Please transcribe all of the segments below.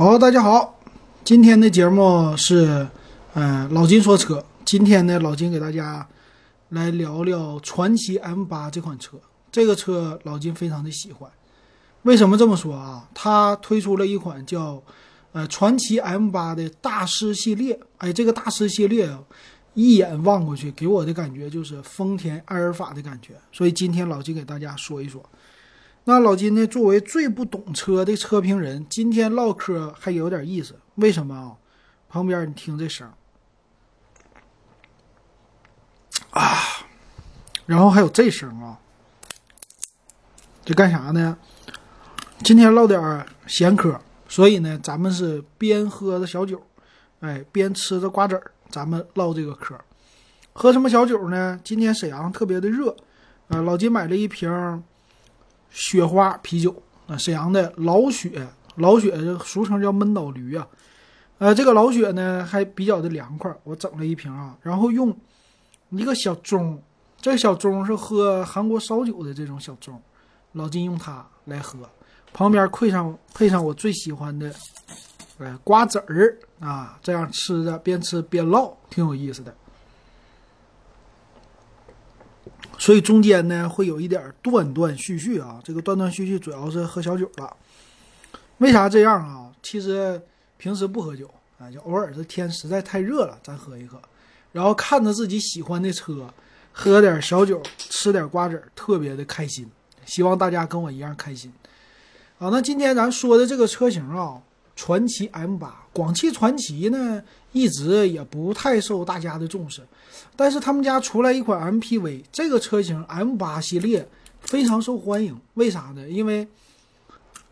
好，大家好，今天的节目是，呃，老金说车。今天呢，老金给大家来聊聊传奇 M8 这款车。这个车老金非常的喜欢。为什么这么说啊？它推出了一款叫呃传奇 M8 的大师系列。哎，这个大师系列一眼望过去，给我的感觉就是丰田埃尔法的感觉。所以今天老金给大家说一说。那老金呢？作为最不懂车的车评人，今天唠嗑还有点意思。为什么啊？旁边你听这声啊，然后还有这声啊，这干啥呢？今天唠点闲嗑，所以呢，咱们是边喝着小酒，哎，边吃着瓜子儿，咱们唠这个嗑。喝什么小酒呢？今天沈阳特别的热，呃，老金买了一瓶。雪花啤酒啊，沈阳的老雪，老雪俗称叫闷倒驴啊，呃，这个老雪呢还比较的凉快，我整了一瓶啊，然后用一个小盅，这小盅是喝韩国烧酒的这种小盅，老金用它来喝，旁边配上配上我最喜欢的，哎，瓜子儿啊，这样吃着边吃边唠，挺有意思的。所以中间呢会有一点断断续续啊，这个断断续续主要是喝小酒了。为啥这样啊？其实平时不喝酒啊，就偶尔这天实在太热了，咱喝一喝。然后看着自己喜欢的车，喝点小酒，吃点瓜子，特别的开心。希望大家跟我一样开心。好，那今天咱说的这个车型啊，传祺 M8，广汽传祺呢一直也不太受大家的重视。但是他们家出来一款 MPV，这个车型 M8 系列非常受欢迎，为啥呢？因为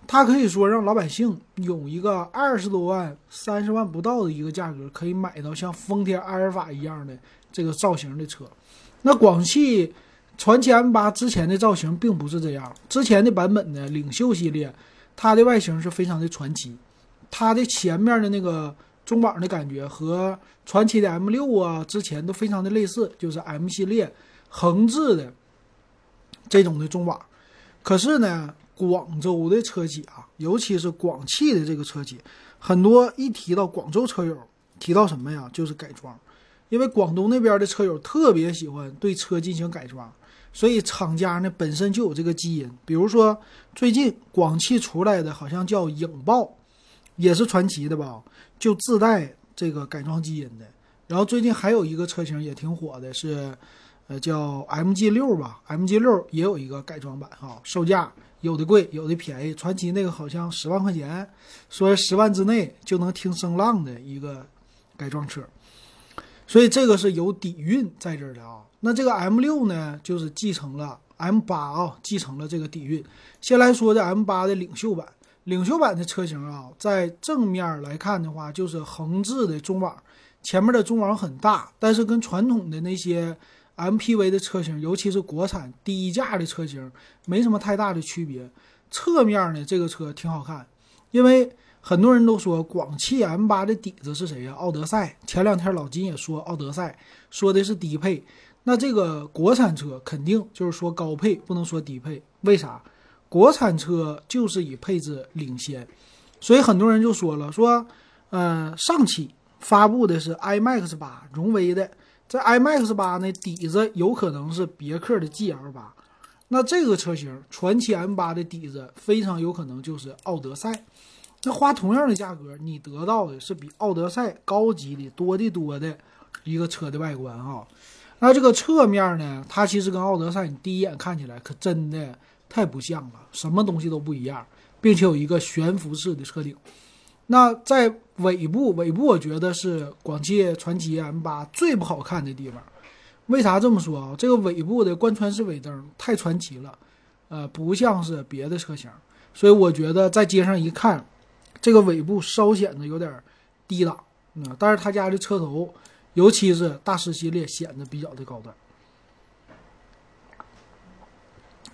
它可以说让老百姓有一个二十多万、三十万不到的一个价格，可以买到像丰田埃尔法一样的这个造型的车。那广汽传祺 M8 之前的造型并不是这样，之前的版本的领袖系列，它的外形是非常的传奇，它的前面的那个。中网的感觉和传祺的 M 六啊，之前都非常的类似，就是 M 系列横置的这种的中网。可是呢，广州的车企啊，尤其是广汽的这个车企，很多一提到广州车友，提到什么呀？就是改装，因为广东那边的车友特别喜欢对车进行改装，所以厂家呢本身就有这个基因。比如说最近广汽出来的好像叫影豹。也是传奇的吧，就自带这个改装基因的。然后最近还有一个车型也挺火的，是呃叫 MG 六吧，MG 六也有一个改装版哈，售价有的贵，有的便宜。传奇那个好像十万块钱，说十万之内就能听声浪的一个改装车，所以这个是有底蕴在这儿的啊。那这个 M 六呢，就是继承了 M 八啊，继承了这个底蕴。先来说这 M 八的领袖版。领袖版的车型啊，在正面来看的话，就是横置的中网，前面的中网很大，但是跟传统的那些 MPV 的车型，尤其是国产低价的车型，没什么太大的区别。侧面呢，这个车挺好看，因为很多人都说广汽 M8 的底子是谁呀？奥德赛。前两天老金也说奥德赛，说的是低配，那这个国产车肯定就是说高配，不能说低配，为啥？国产车就是以配置领先，所以很多人就说了，说，呃，上汽发布的是 iMAX 八，荣威的。这 iMAX 八呢底子有可能是别克的 GL 八，那这个车型传祺 M 八的底子非常有可能就是奥德赛，那花同样的价格，你得到的是比奥德赛高级的多的多的一个车的外观哈，那这个侧面呢，它其实跟奥德赛你第一眼看起来可真的。太不像了，什么东西都不一样，并且有一个悬浮式的车顶。那在尾部，尾部我觉得是广汽传祺 M8 最不好看的地方。为啥这么说啊？这个尾部的贯穿式尾灯太传奇了，呃，不像是别的车型，所以我觉得在街上一看，这个尾部稍显得有点低档啊。但是他家的车头，尤其是大师系列，显得比较的高端。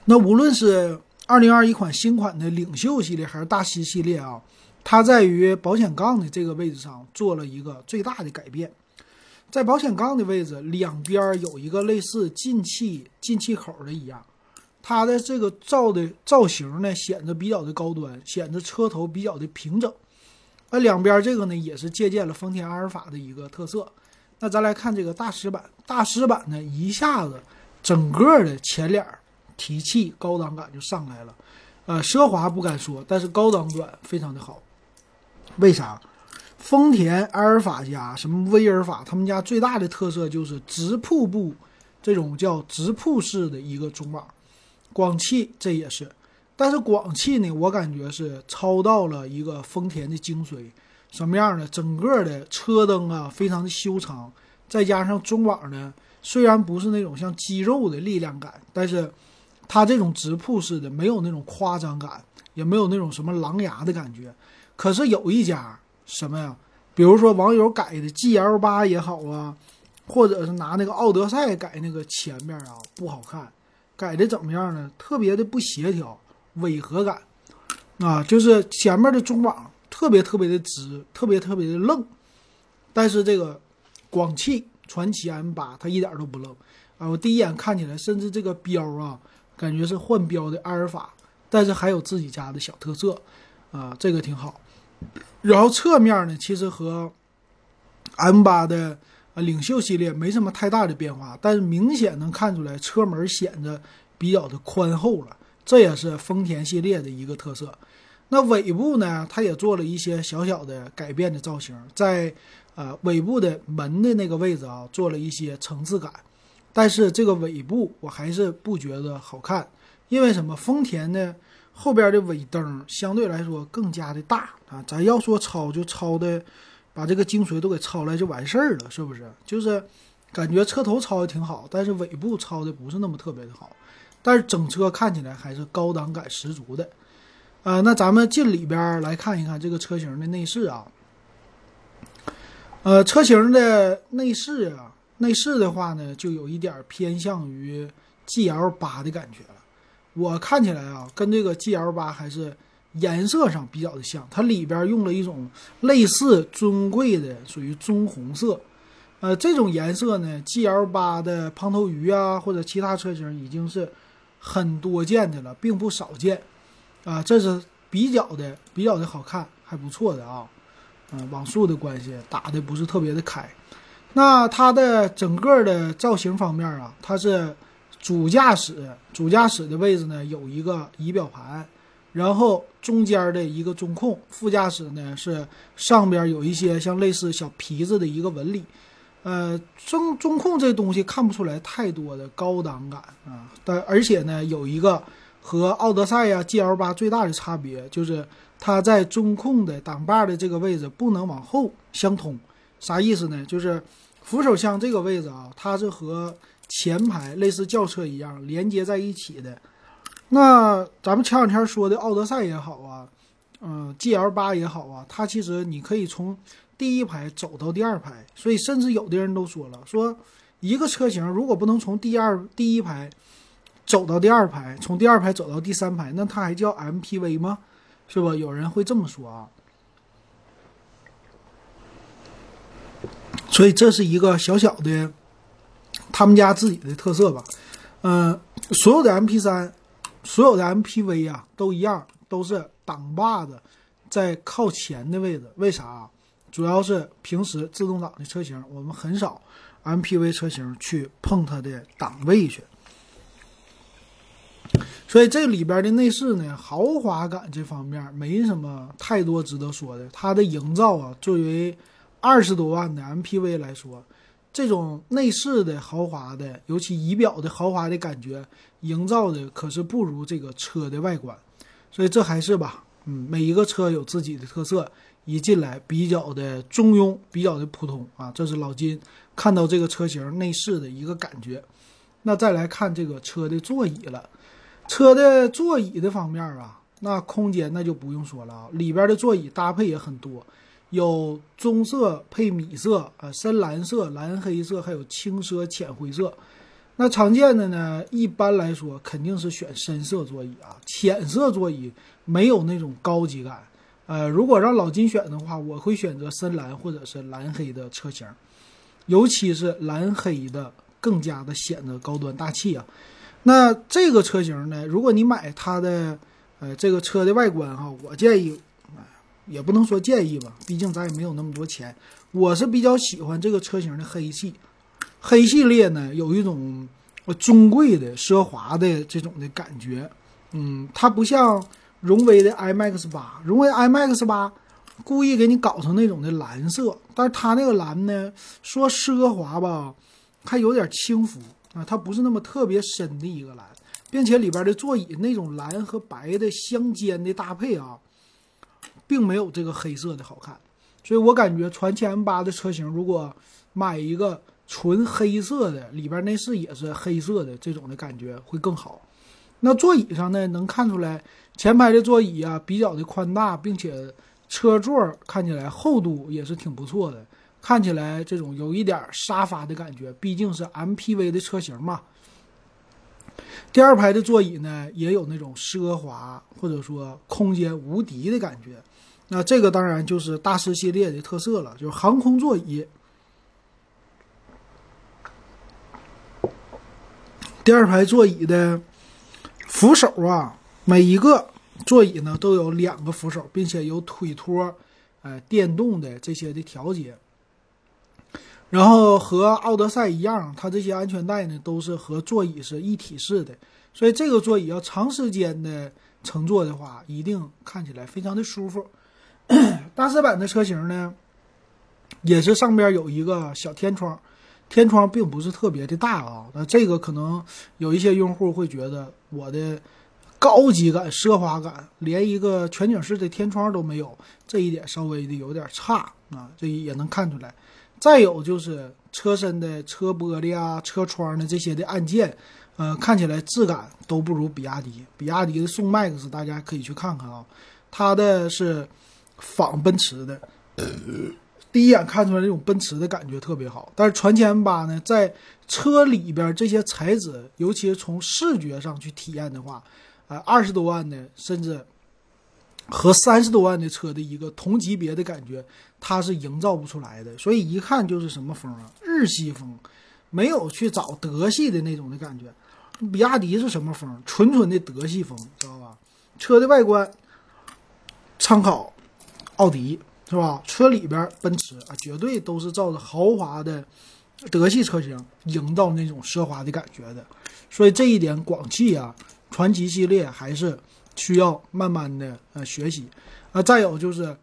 那无论是二零二一款新款的领袖系列还是大师系列啊，它在于保险杠的这个位置上做了一个最大的改变，在保险杠的位置两边有一个类似进气进气口的一样，它的这个造的造型呢显得比较的高端，显得车头比较的平整。那两边这个呢也是借鉴了丰田阿尔法的一个特色。那咱来看这个大师版，大师版呢一下子整个的前脸提气高档感就上来了，呃，奢华不敢说，但是高档感非常的好。为啥？丰田阿尔法家什么威尔法，他们家最大的特色就是直瀑布，这种叫直瀑式的一个中网。广汽这也是，但是广汽呢，我感觉是抄到了一个丰田的精髓。什么样的？整个的车灯啊，非常的修长，再加上中网呢，虽然不是那种像肌肉的力量感，但是它这种直瀑式的没有那种夸张感，也没有那种什么狼牙的感觉。可是有一家什么呀？比如说网友改的 GL 八也好啊，或者是拿那个奥德赛改那个前面啊，不好看，改的怎么样呢？特别的不协调，违和感啊，就是前面的中网。特别特别的直，特别特别的愣，但是这个广汽传祺 M 八它一点都不愣啊！我第一眼看起来，甚至这个标啊，感觉是换标的阿尔法，但是还有自己家的小特色啊，这个挺好。然后侧面呢，其实和 M 八的啊领袖系列没什么太大的变化，但是明显能看出来车门显得比较的宽厚了，这也是丰田系列的一个特色。那尾部呢？它也做了一些小小的改变的造型，在呃尾部的门的那个位置啊，做了一些层次感。但是这个尾部我还是不觉得好看，因为什么？丰田的后边的尾灯相对来说更加的大啊。咱要说抄就抄的，把这个精髓都给抄来就完事儿了，是不是？就是感觉车头抄的挺好，但是尾部抄的不是那么特别的好。但是整车看起来还是高档感十足的。呃，那咱们进里边来看一看这个车型的内饰啊。呃，车型的内饰啊，内饰的话呢，就有一点偏向于 GL 八的感觉了。我看起来啊，跟这个 GL 八还是颜色上比较的像。它里边用了一种类似尊贵的，属于棕红色。呃，这种颜色呢，GL 八的胖头鱼啊，或者其他车型已经是很多见的了，并不少见。啊，这是比较的比较的好看，还不错的啊，嗯，网速的关系打的不是特别的开。那它的整个的造型方面啊，它是主驾驶主驾驶的位置呢有一个仪表盘，然后中间的一个中控，副驾驶呢是上边有一些像类似小皮子的一个纹理，呃，中中控这东西看不出来太多的高档感啊，但而且呢有一个。和奥德赛呀 GL 八最大的差别就是它在中控的挡把的这个位置不能往后相通，啥意思呢？就是扶手箱这个位置啊，它是和前排类似轿车一样连接在一起的。那咱们前两天说的奥德赛也好啊，嗯，GL 八也好啊，它其实你可以从第一排走到第二排，所以甚至有的人都说了，说一个车型如果不能从第二第一排。走到第二排，从第二排走到第三排，那它还叫 MPV 吗？是吧？有人会这么说啊。所以这是一个小小的他们家自己的特色吧。嗯，所有的 MP3，所有的 MPV 啊，都一样，都是挡把子在靠前的位置。为啥？主要是平时自动挡的车型，我们很少 MPV 车型去碰它的档位去。所以这里边的内饰呢，豪华感这方面没什么太多值得说的。它的营造啊，作为二十多万的 MPV 来说，这种内饰的豪华的，尤其仪表的豪华的感觉，营造的可是不如这个车的外观。所以这还是吧，嗯，每一个车有自己的特色，一进来比较的中庸，比较的普通啊。这是老金看到这个车型内饰的一个感觉。那再来看这个车的座椅了。车的座椅的方面啊，那空间那就不用说了啊，里边的座椅搭配也很多，有棕色配米色啊，深蓝色、蓝黑色，还有轻奢浅灰色。那常见的呢，一般来说肯定是选深色座椅啊，浅色座椅没有那种高级感。呃，如果让老金选的话，我会选择深蓝或者是蓝黑的车型，尤其是蓝黑的更加的显得高端大气啊。那这个车型呢？如果你买它的，呃，这个车的外观哈，我建议，也不能说建议吧，毕竟咱也没有那么多钱。我是比较喜欢这个车型的黑系，黑系列呢有一种尊贵的、奢华的这种的感觉。嗯，它不像荣威的 iMAX 八，荣威 iMAX 八故意给你搞成那种的蓝色，但是它那个蓝呢，说奢华吧，还有点轻浮啊，它不是那么特别深的一个蓝。并且里边的座椅那种蓝和白的相间的搭配啊，并没有这个黑色的好看，所以我感觉传祺 M 八的车型如果买一个纯黑色的，里边内饰也是黑色的，这种的感觉会更好。那座椅上呢，能看出来前排的座椅啊比较的宽大，并且车座看起来厚度也是挺不错的，看起来这种有一点沙发的感觉，毕竟是 MPV 的车型嘛。第二排的座椅呢，也有那种奢华或者说空间无敌的感觉。那这个当然就是大师系列的特色了，就是航空座椅。第二排座椅的扶手啊，每一个座椅呢都有两个扶手，并且有腿托，呃，电动的这些的调节。然后和奥德赛一样，它这些安全带呢都是和座椅是一体式的，所以这个座椅要长时间的乘坐的话，一定看起来非常的舒服。大师版的车型呢，也是上边有一个小天窗，天窗并不是特别的大啊。那这个可能有一些用户会觉得我的高级感、奢华感连一个全景式的天窗都没有，这一点稍微的有点差啊，这也能看出来。再有就是车身的车玻璃啊、车窗的这些的按键，呃，看起来质感都不如比亚迪。比亚迪的宋 MAX 大家可以去看看啊，它的是仿奔驰的，第一眼看出来那种奔驰的感觉特别好。但是传祺 M8 呢，在车里边这些材质，尤其是从视觉上去体验的话，呃，二十多万的甚至。和三十多万的车的一个同级别的感觉，它是营造不出来的，所以一看就是什么风啊，日系风，没有去找德系的那种的感觉。比亚迪是什么风？纯纯的德系风，知道吧？车的外观参考奥迪是吧？车里边奔驰啊，绝对都是照着豪华的德系车型营造那种奢华的感觉的。所以这一点，广汽啊，传祺系列还是。需要慢慢的呃学习，啊，再有就是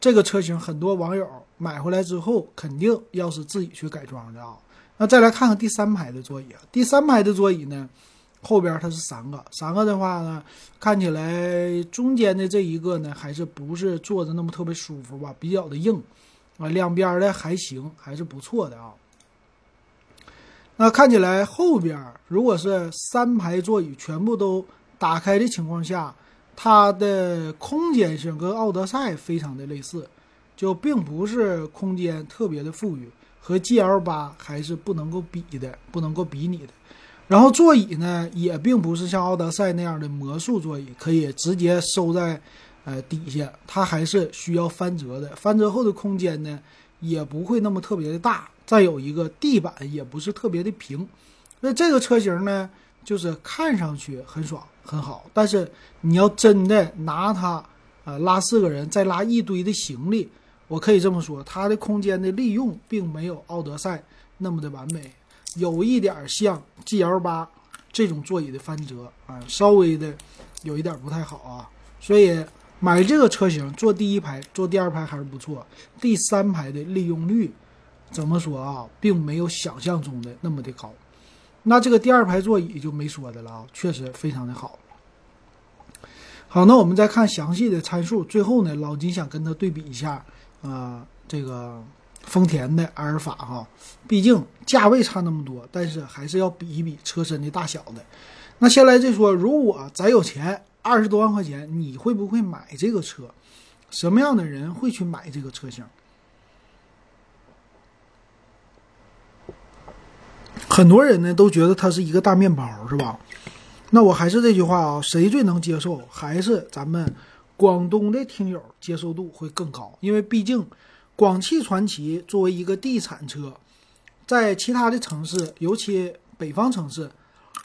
这个车型，很多网友买回来之后，肯定要是自己去改装的啊。那再来看看第三排的座椅，第三排的座椅呢，后边它是三个，三个的话呢，看起来中间的这一个呢，还是不是坐着那么特别舒服吧，比较的硬，啊，两边的还行，还是不错的啊。那看起来后边如果是三排座椅全部都。打开的情况下，它的空间性跟奥德赛非常的类似，就并不是空间特别的富裕，和 GL 八还是不能够比的，不能够比拟的。然后座椅呢，也并不是像奥德赛那样的魔术座椅，可以直接收在呃底下，它还是需要翻折的。翻折后的空间呢，也不会那么特别的大。再有一个地板也不是特别的平，那这个车型呢？就是看上去很爽很好，但是你要真的拿它，呃，拉四个人再拉一堆的行李，我可以这么说，它的空间的利用并没有奥德赛那么的完美，有一点像 GL 八这种座椅的翻折啊，稍微的有一点不太好啊。所以买这个车型坐第一排、坐第二排还是不错，第三排的利用率怎么说啊，并没有想象中的那么的高。那这个第二排座椅就没说的了啊，确实非常的好。好，那我们再看详细的参数。最后呢，老金想跟他对比一下啊，这个丰田的阿尔法哈，毕竟价位差那么多，但是还是要比一比车身的大小的。那先来再说，如果咱有钱，二十多万块钱，你会不会买这个车？什么样的人会去买这个车型？很多人呢都觉得它是一个大面包，是吧？那我还是这句话啊，谁最能接受？还是咱们广东的听友接受度会更高，因为毕竟广汽传祺作为一个地产车，在其他的城市，尤其北方城市，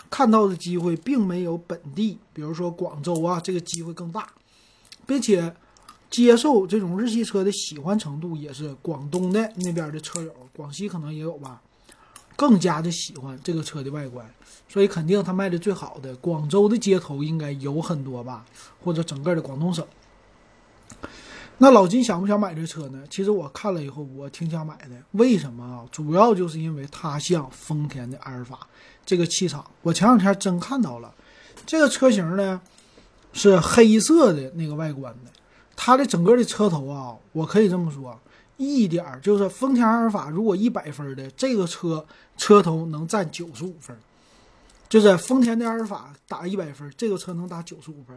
看到的机会并没有本地，比如说广州啊，这个机会更大，并且接受这种日系车的喜欢程度也是广东的那边的车友，广西可能也有吧，更加的喜欢这个车的外观，所以肯定它卖的最好的广州的街头应该有很多吧，或者整个的广东省。那老金想不想买这车呢？其实我看了以后，我挺想买的。为什么啊？主要就是因为它像丰田的阿尔法这个气场。我前两天真看到了，这个车型呢是黑色的那个外观的，它的整个的车头啊，我可以这么说，一点儿就是丰田阿尔法如果一百分的这个车车头能占九十五分，就是丰田的阿尔法打一百分，这个车能打九十五分。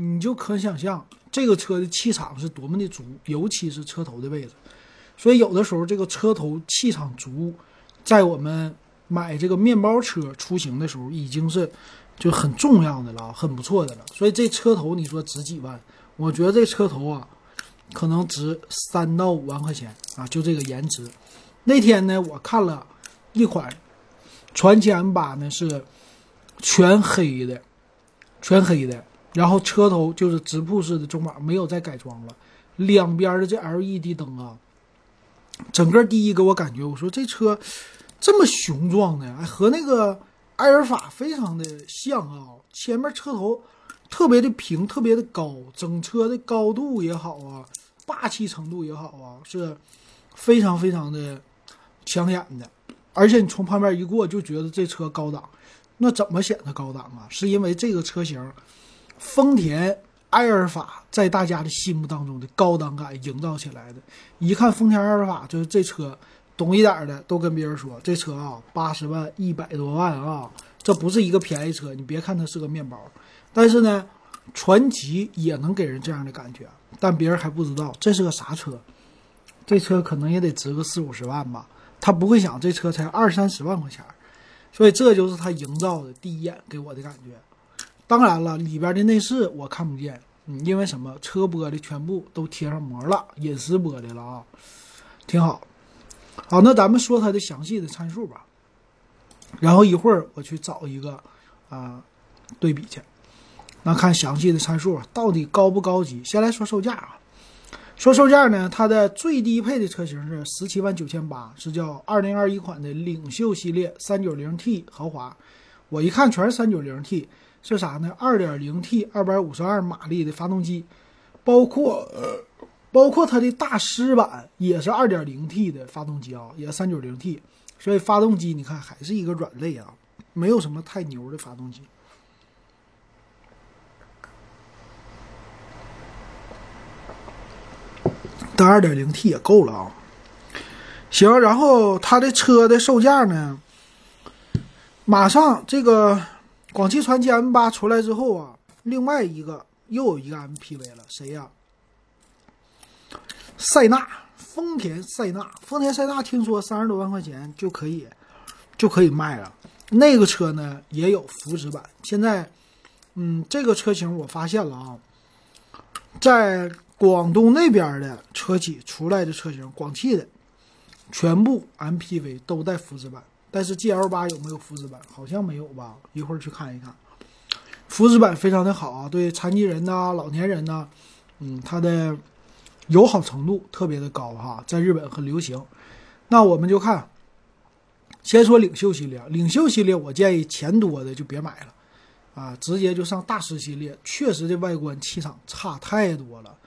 你就可想象这个车的气场是多么的足，尤其是车头的位置。所以有的时候这个车头气场足，在我们买这个面包车出行的时候，已经是就很重要的了，很不错的了。所以这车头你说值几万？我觉得这车头啊，可能值三到五万块钱啊，就这个颜值。那天呢，我看了一款传奇 M 八呢，是全黑的，全黑的。然后车头就是直瀑式的中网，没有再改装了。两边的这 LED 灯啊，整个第一给我感觉，我说这车这么雄壮的，哎，和那个埃尔法非常的像啊。前面车头特别的平，特别的高，整车的高度也好啊，霸气程度也好啊，是非常非常的抢眼的。而且你从旁边一过，就觉得这车高档。那怎么显得高档啊？是因为这个车型。丰田埃尔法在大家的心目当中的高档感营造起来的，一看丰田埃尔法就是这车，懂一点的都跟别人说这车啊八十万一百多万啊，这不是一个便宜车。你别看它是个面包，但是呢，传奇也能给人这样的感觉，但别人还不知道这是个啥车，这车可能也得值个四五十万吧。他不会想这车才二三十万块钱，所以这就是他营造的第一眼给我的感觉。当然了，里边的内饰我看不见，嗯，因为什么？车玻璃全部都贴上膜了，隐私玻璃了啊，挺好。好，那咱们说它的详细的参数吧。然后一会儿我去找一个啊对比去，那看详细的参数到底高不高级。先来说售价啊，说售价呢，它的最低配的车型是十七万九千八，是叫二零二一款的领袖系列三九零 T 豪华。我一看全是三九零 T。是啥呢？二点零 T 二百五十二马力的发动机，包括包括它的大师版也是二点零 T 的发动机啊，也是三九零 T。所以发动机你看还是一个软肋啊，没有什么太牛的发动机。但二点零 T 也够了啊。行，然后它的车的售价呢，马上这个。广汽传祺 M 八出来之后啊，另外一个又有一个 MPV 了，谁呀？塞纳，丰田塞纳，丰田塞纳听说三十多万块钱就可以就可以卖了。那个车呢也有福祉版。现在，嗯，这个车型我发现了啊，在广东那边的车企出来的车型，广汽的全部 MPV 都带福祉版。但是 GL 八有没有福祉版？好像没有吧，一会儿去看一看。福祉版非常的好啊，对残疾人呐、老年人呐，嗯，它的友好程度特别的高哈，在日本很流行。那我们就看，先说领袖系列，领袖系列我建议钱多的就别买了啊，直接就上大师系列，确实这外观气场差太多了。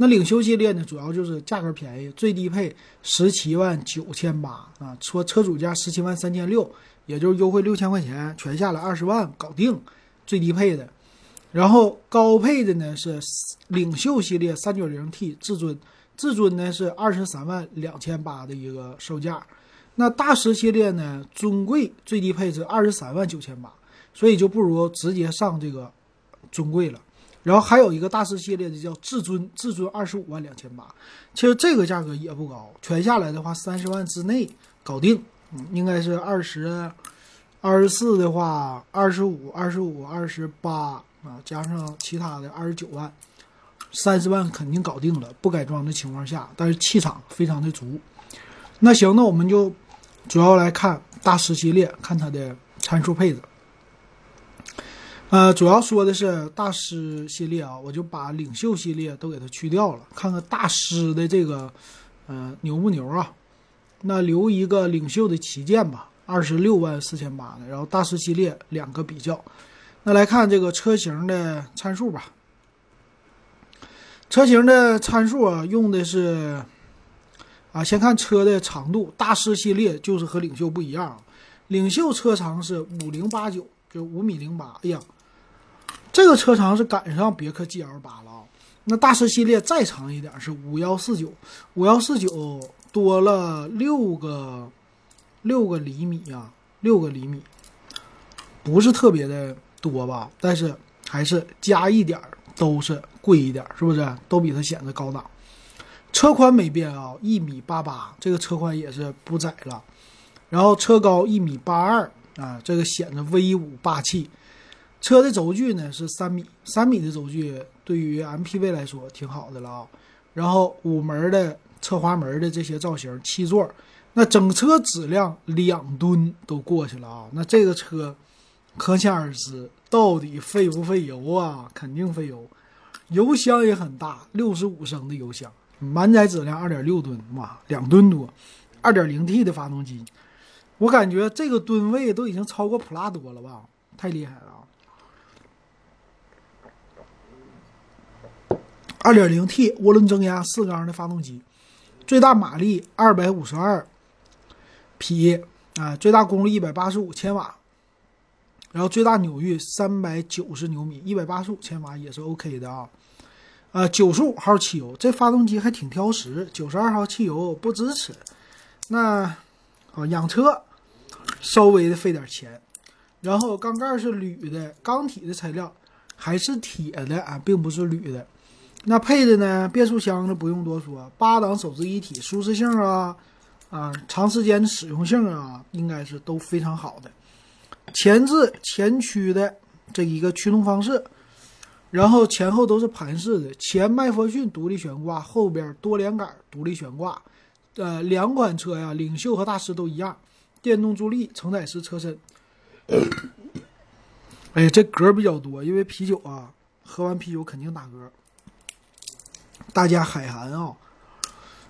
那领袖系列呢，主要就是价格便宜，最低配十七万九千八啊，说车主价十七万三千六，也就是优惠六千块钱，全下来二十万搞定，最低配的。然后高配的呢是领袖系列三九零 T 至尊，至尊呢是二十三万两千八的一个售价。那大师系列呢，尊贵最低配置二十三万九千八，所以就不如直接上这个尊贵了。然后还有一个大师系列的叫至尊，至尊二十五万两千八，其实这个价格也不高，全下来的话三十万之内搞定，嗯，应该是二十，二十四的话二十五，二十五二十八啊，加上其他的二十九万，三十万肯定搞定了，不改装的情况下，但是气场非常的足。那行，那我们就主要来看大师系列，看它的参数配置。呃，主要说的是大师系列啊，我就把领袖系列都给它去掉了，看看大师的这个，呃，牛不牛啊？那留一个领袖的旗舰吧，二十六万四千八的，然后大师系列两个比较。那来看这个车型的参数吧。车型的参数啊，用的是啊，先看车的长度，大师系列就是和领袖不一样，领袖车长是五零八九，就五米零八。哎呀，这个车长是赶上别克 GL 八了啊。那大师系列再长一点是五幺四九，五幺四九多了六个六个厘米呀，六个厘米，不是特别的多吧？但是还是加一点儿。都是贵一点，是不是？都比它显得高档。车宽没变啊，一米八八，这个车宽也是不窄了。然后车高一米八二啊，这个显得威武霸气。车的轴距呢是三米，三米的轴距对于 MPV 来说挺好的了啊。然后五门的侧滑门的这些造型，七座，那整车质量两吨都过去了啊。那这个车可想而知。到底费不费油啊？肯定费油，油箱也很大，六十五升的油箱，满载质量二点六吨，哇，两吨多，二点零 T 的发动机，我感觉这个吨位都已经超过普拉多了吧？太厉害了！二点零 T 涡轮增压四缸的发动机，最大马力二百五十二匹啊，最大功率一百八十五千瓦。然后最大扭矩三百九十牛米，一百八十五千瓦也是 OK 的啊。呃，九十五号汽油，这发动机还挺挑食，九十二号汽油不支持。那啊，养车稍微的费点钱。然后缸盖是铝的，缸体的材料还是铁的啊，并不是铝的。那配的呢，变速箱呢不用多说，八档手自一体，舒适性啊啊，长时间的使用性啊，应该是都非常好的。前置前驱的这一个驱动方式，然后前后都是盘式的，前麦弗逊独立悬挂，后边多连杆独立悬挂。呃，两款车呀，领袖和大师都一样，电动助力，承载式车身。哎呀，这嗝比较多，因为啤酒啊，喝完啤酒肯定打嗝。大家海涵啊。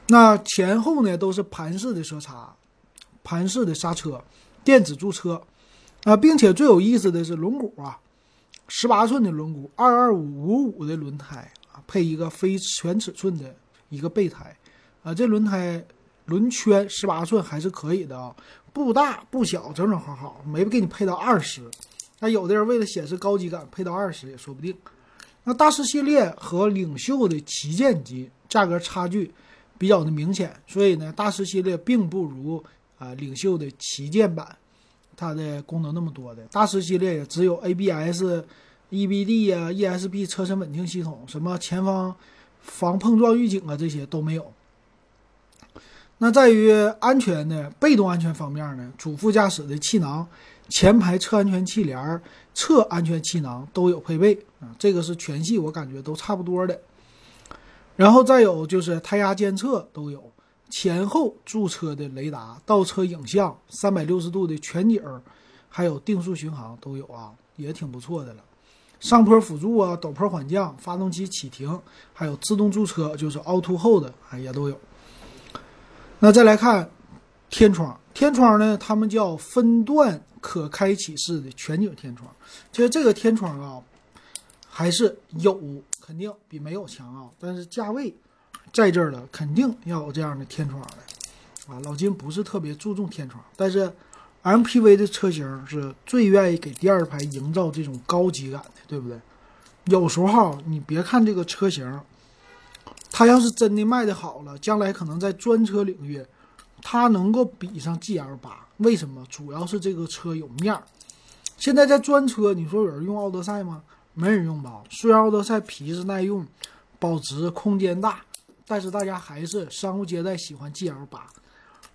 那前后呢都是盘式的车刹，盘式的刹车，电子驻车。啊，并且最有意思的是轮毂啊，十八寸的轮毂，二二五五五的轮胎啊，配一个非全尺寸的一个备胎，啊，这轮胎轮圈十八寸还是可以的啊，不大不小，整整好好，没给你配到二十。那有的人为了显示高级感，配到二十也说不定。那大师系列和领袖的旗舰机价格差距比较的明显，所以呢，大师系列并不如啊领袖的旗舰版。它的功能那么多的大师系列也只有 ABS、EBD 啊、ESP 车身稳定系统，什么前方防碰撞预警啊这些都没有。那在于安全的被动安全方面呢，主副驾驶的气囊、前排侧安全气帘、侧安全气囊都有配备啊，这个是全系我感觉都差不多的。然后再有就是胎压监测都有。前后驻车的雷达、倒车影像、三百六十度的全景，还有定速巡航都有啊，也挺不错的了。上坡辅助啊，陡坡缓降、发动机启停，还有自动驻车，就是凹凸后的啊，也都有。那再来看天窗，天窗呢，他们叫分段可开启式的全景天窗。其实这个天窗啊，还是有，肯定比没有强啊，但是价位。在这儿了，肯定要有这样的天窗的，啊，老金不是特别注重天窗，但是 MPV 的车型是最愿意给第二排营造这种高级感的，对不对？有时候你别看这个车型，它要是真的卖的好了，将来可能在专车领域，它能够比上 GL 八。为什么？主要是这个车有面儿。现在在专车，你说有人用奥德赛吗？没人用吧？虽然奥德赛皮实耐用，保值空间大。但是大家还是商务接待喜欢 GL 八，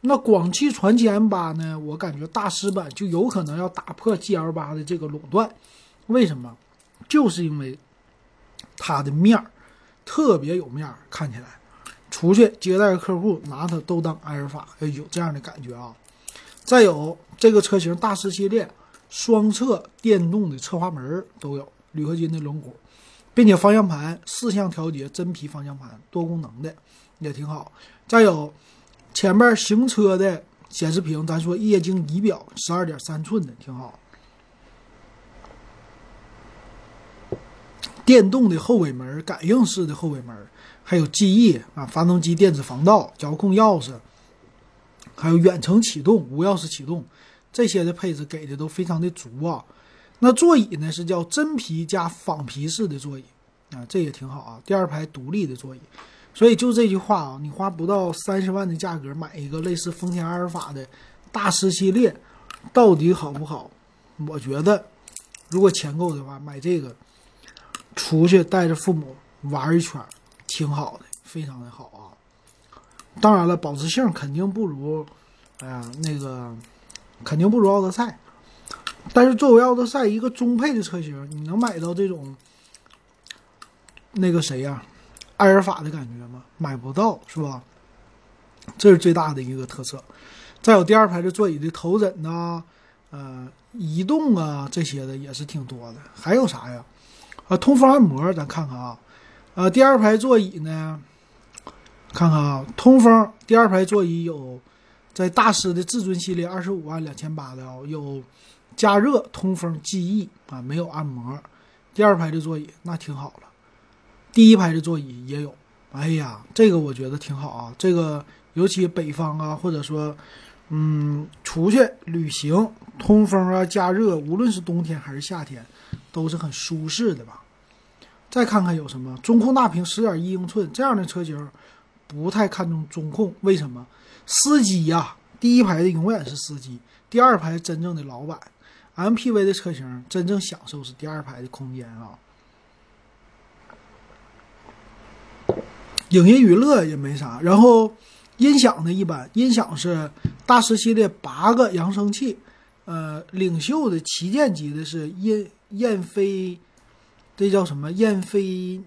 那广汽传祺 M 八呢？我感觉大师版就有可能要打破 GL 八的这个垄断。为什么？就是因为它的面儿特别有面儿，看起来出去接待客户拿它都当阿尔法，有这样的感觉啊。再有这个车型大师系列双侧电动的侧滑门都有，铝合金的轮毂，并且方向盘四向调节真皮方向盘，多功能的也挺好。再有前面行车的显示屏，咱说液晶仪表，十二点三寸的挺好。电动的后尾门，感应式的后尾门，还有记忆啊，发动机电子防盗，遥控钥匙，还有远程启动、无钥匙启动，这些的配置给的都非常的足啊。那座椅呢是叫真皮加仿皮式的座椅啊，这也挺好啊。第二排独立的座椅，所以就这句话啊，你花不到三十万的价格买一个类似丰田阿尔法的大师系列，到底好不好？我觉得，如果钱够的话，买这个。出去带着父母玩一圈，挺好的，非常的好啊。当然了，保值性肯定不如，哎呀，那个肯定不如奥德赛。但是作为奥德赛一个中配的车型，你能买到这种那个谁呀，埃尔法的感觉吗？买不到，是吧？这是最大的一个特色。再有第二排的座椅的头枕呐，呃，移动啊这些的也是挺多的。还有啥呀？啊，通风按摩，咱看看啊，呃，第二排座椅呢，看看啊，通风，第二排座椅有在大师的至尊系列二十五万两千八的啊，有加热通风记忆啊，没有按摩。第二排的座椅那挺好了，第一排的座椅也有，哎呀，这个我觉得挺好啊，这个尤其北方啊，或者说，嗯，出去旅行通风啊，加热，无论是冬天还是夏天。都是很舒适的吧？再看看有什么中控大屏十点一英寸这样的车型，不太看重中控，为什么？司机呀，第一排的永远是司机，第二排真正的老板。MPV 的车型真正享受是第二排的空间啊。影音娱乐也没啥，然后音响呢一般，音响是大师系列八个扬声器，呃，领袖的旗舰级的是燕。燕飞，这叫什么？燕飞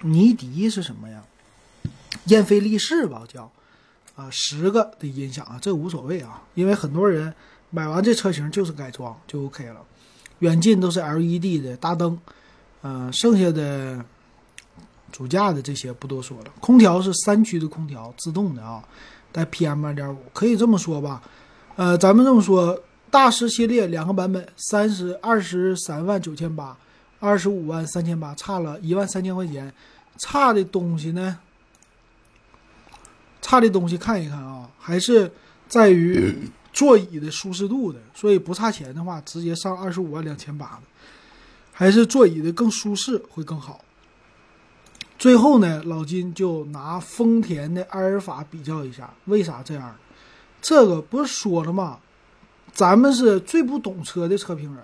尼迪是什么呀？燕飞力士吧，叫啊，十个的音响啊，这无所谓啊，因为很多人买完这车型就是改装就 OK 了。远近都是 LED 的大灯，嗯，剩下的主驾的这些不多说了。空调是三区的空调，自动的啊，带 PM 二点五，可以这么说吧？呃，咱们这么说。大师系列两个版本，三十二十三万九千八，二十五万三千八，差了一万三千块钱。差的东西呢？差的东西看一看啊，还是在于座椅的舒适度的。所以不差钱的话，直接上二十五万两千八的，还是座椅的更舒适会更好。最后呢，老金就拿丰田的埃尔法比较一下，为啥这样？这个不是说了吗？咱们是最不懂车的车评人，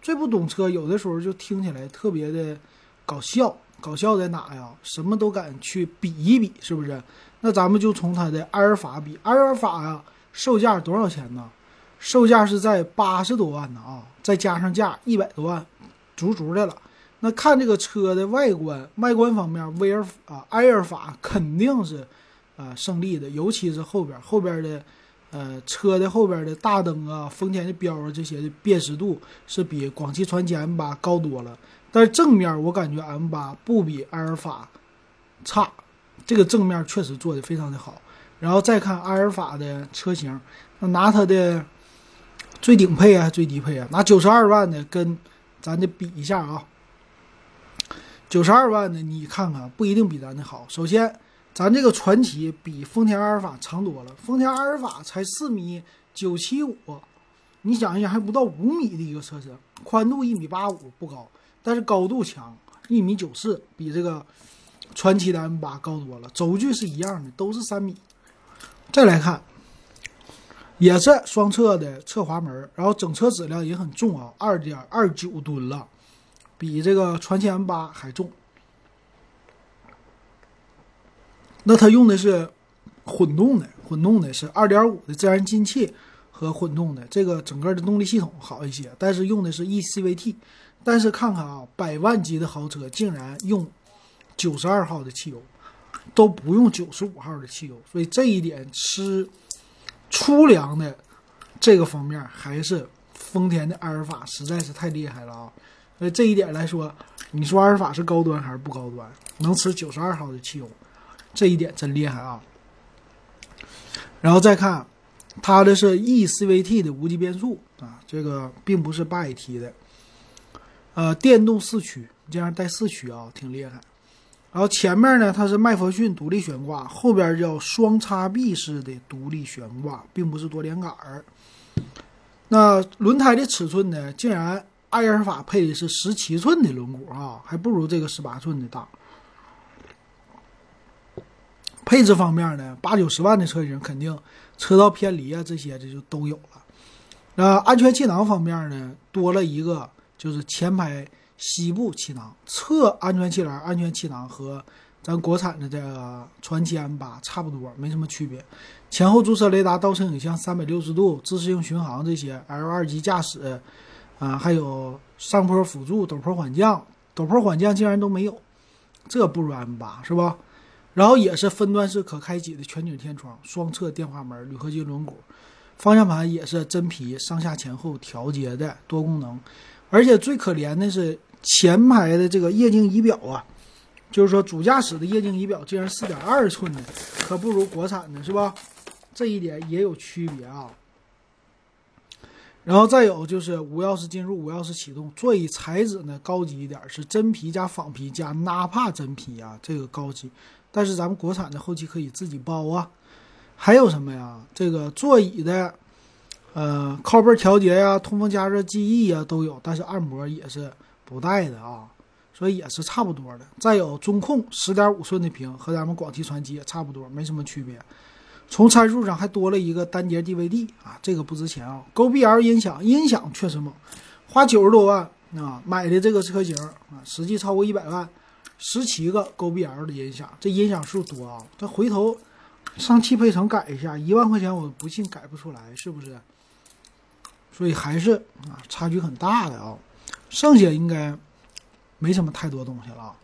最不懂车，有的时候就听起来特别的搞笑。搞笑在哪呀？什么都敢去比一比，是不是？那咱们就从它的阿尔法比，阿尔法呀，售价多少钱呢？售价是在八十多万呢啊，再加上价一百多万，足足的了。那看这个车的外观，外观方面，威尔啊，埃尔法肯定是啊胜利的，尤其是后边后边的。呃，车的后边的大灯啊，丰田的标啊，这些的辨识度是比广汽传祺 M8 高多了。但是正面我感觉 M8 不比阿尔法差，这个正面确实做的非常的好。然后再看阿尔法的车型，那拿它的最顶配啊，最低配啊，拿九十二万的跟咱的比一下啊。九十二万的你看看，不一定比咱的好。首先。咱这个传奇比丰田阿尔法长多了，丰田阿尔法才四米九七五，你想一想还不到五米的一个车身，宽度一米八五不高，但是高度强，一米九四，比这个传奇的 M 八高多了。轴距是一样的，都是三米。再来看，也是双侧的侧滑门，然后整车质量也很重啊，二点二九吨了，比这个传奇 M 八还重。那它用的是混动的，混动的是二点五的自然进气和混动的，这个整个的动力系统好一些，但是用的是 eCVT。但是看看啊，百万级的豪车竟然用九十二号的汽油，都不用九十五号的汽油，所以这一点吃粗粮的这个方面还是丰田的阿尔法实在是太厉害了啊！所以这一点来说，你说阿尔法是高端还是不高端？能吃九十二号的汽油，这一点真厉害啊！然后再看，它的是 e CVT 的无级变速啊，这个并不是八 AT 的，呃，电动四驱，这样带四驱啊，挺厉害。然后前面呢，它是麦弗逊独立悬挂，后边叫双叉臂式的独立悬挂，并不是多连杆儿。那轮胎的尺寸呢，竟然阿尔法配的是十七寸的轮毂啊，还不如这个十八寸的大。配置方面呢，八九十万的车型肯定车道偏离啊这些这就都有了。那安全气囊方面呢，多了一个就是前排膝部气囊，侧安全气囊、安全气囊和咱国产的这个传祺 M8 差不多，没什么区别。前后驻车雷达、倒车影像、三百六十度自适应巡航这些，L 二级驾驶，啊，还有上坡辅助、陡坡缓降，陡坡缓降竟然都没有，这不如 M8 是吧？然后也是分段式可开启的全景天窗，双侧电话门，铝合金轮毂，方向盘也是真皮，上下前后调节的多功能。而且最可怜的是前排的这个液晶仪表啊，就是说主驾驶的液晶仪表竟然四点二寸的，可不如国产的是吧？这一点也有区别啊。然后再有就是无钥匙进入、无钥匙启动，座椅材质呢高级一点，是真皮加仿皮加纳帕真皮啊，这个高级。但是咱们国产的后期可以自己包啊。还有什么呀？这个座椅的呃靠背调节呀、通风加热记忆呀都有，但是按摩也是不带的啊，所以也是差不多的。再有中控十点五寸的屏，和咱们广汽传祺也差不多，没什么区别。从参数上还多了一个单节 DVD 啊，这个不值钱啊。GoBL 音响，音响确实猛，花九十多万啊买的这个车型啊，实际超过一百万，十七个 GBL 的音响，这音响数多啊。这回头上汽配城改一下，一万块钱我不信改不出来，是不是？所以还是啊差距很大的啊。剩下应该没什么太多东西了，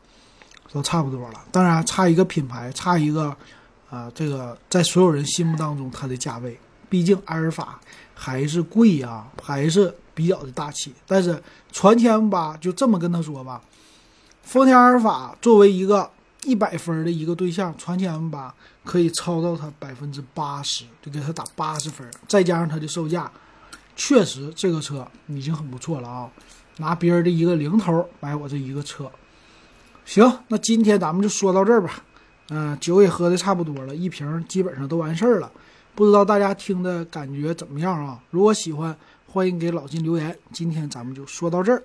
都差不多了。当然差一个品牌，差一个。啊，这个在所有人心目当中，它的价位，毕竟阿尔法还是贵呀，还是比较的大气。但是传祺 M8 就这么跟他说吧，丰田阿尔法作为一个一百分的一个对象，传祺 M8 可以超到它百分之八十，就给它打八十分。再加上它的售价，确实这个车已经很不错了啊！拿别人的一个零头买我这一个车，行，那今天咱们就说到这儿吧。嗯，酒也喝的差不多了，一瓶基本上都完事儿了。不知道大家听的感觉怎么样啊？如果喜欢，欢迎给老金留言。今天咱们就说到这儿。